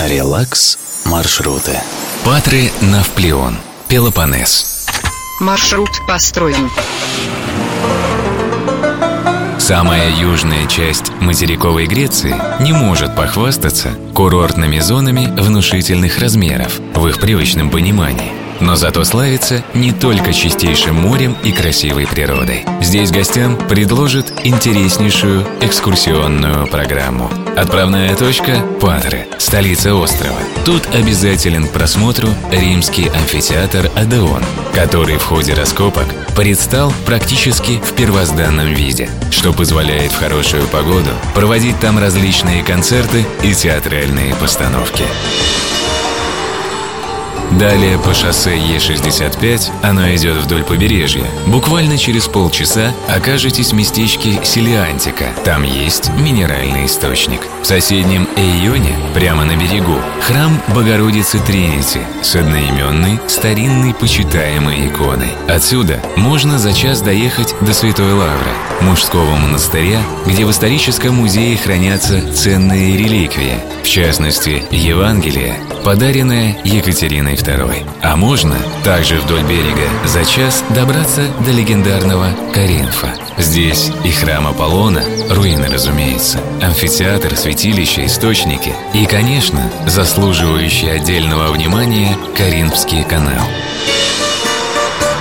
Релакс маршруты. Патры Навплеон. Пелопоннес. Маршрут построен. Самая южная часть материковой Греции не может похвастаться курортными зонами внушительных размеров в их привычном понимании – но зато славится не только чистейшим морем и красивой природой. Здесь гостям предложат интереснейшую экскурсионную программу. Отправная точка – Патры, столица острова. Тут обязателен к просмотру римский амфитеатр Адеон, который в ходе раскопок предстал практически в первозданном виде, что позволяет в хорошую погоду проводить там различные концерты и театральные постановки. Далее по шоссе Е65 оно идет вдоль побережья. Буквально через полчаса окажетесь в местечке Селиантика. Там есть минеральный источник. В соседнем Эйоне, прямо на берегу, храм Богородицы Тринити с одноименной старинной почитаемой иконой. Отсюда можно за час доехать до Святой Лавры, мужского монастыря, где в историческом музее хранятся ценные реликвии, в частности, Евангелие, подаренное Екатериной II. А можно также вдоль берега за час добраться до легендарного Каринфа. Здесь и храм Аполлона, руины, разумеется, амфитеатр, святилище, источники и, конечно, заслуживающий отдельного внимания Каринфский канал.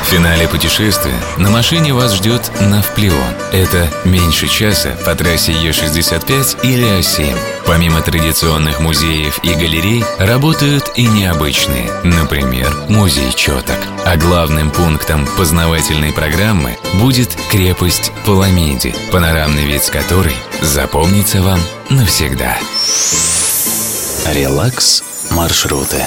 В финале путешествия на машине вас ждет Навплеон. Это меньше часа по трассе Е65 или А7. Помимо традиционных музеев и галерей, работают и необычные, например, музей четок. А главным пунктом познавательной программы будет крепость Паламиди, панорамный вид с которой запомнится вам навсегда. Релакс маршруты.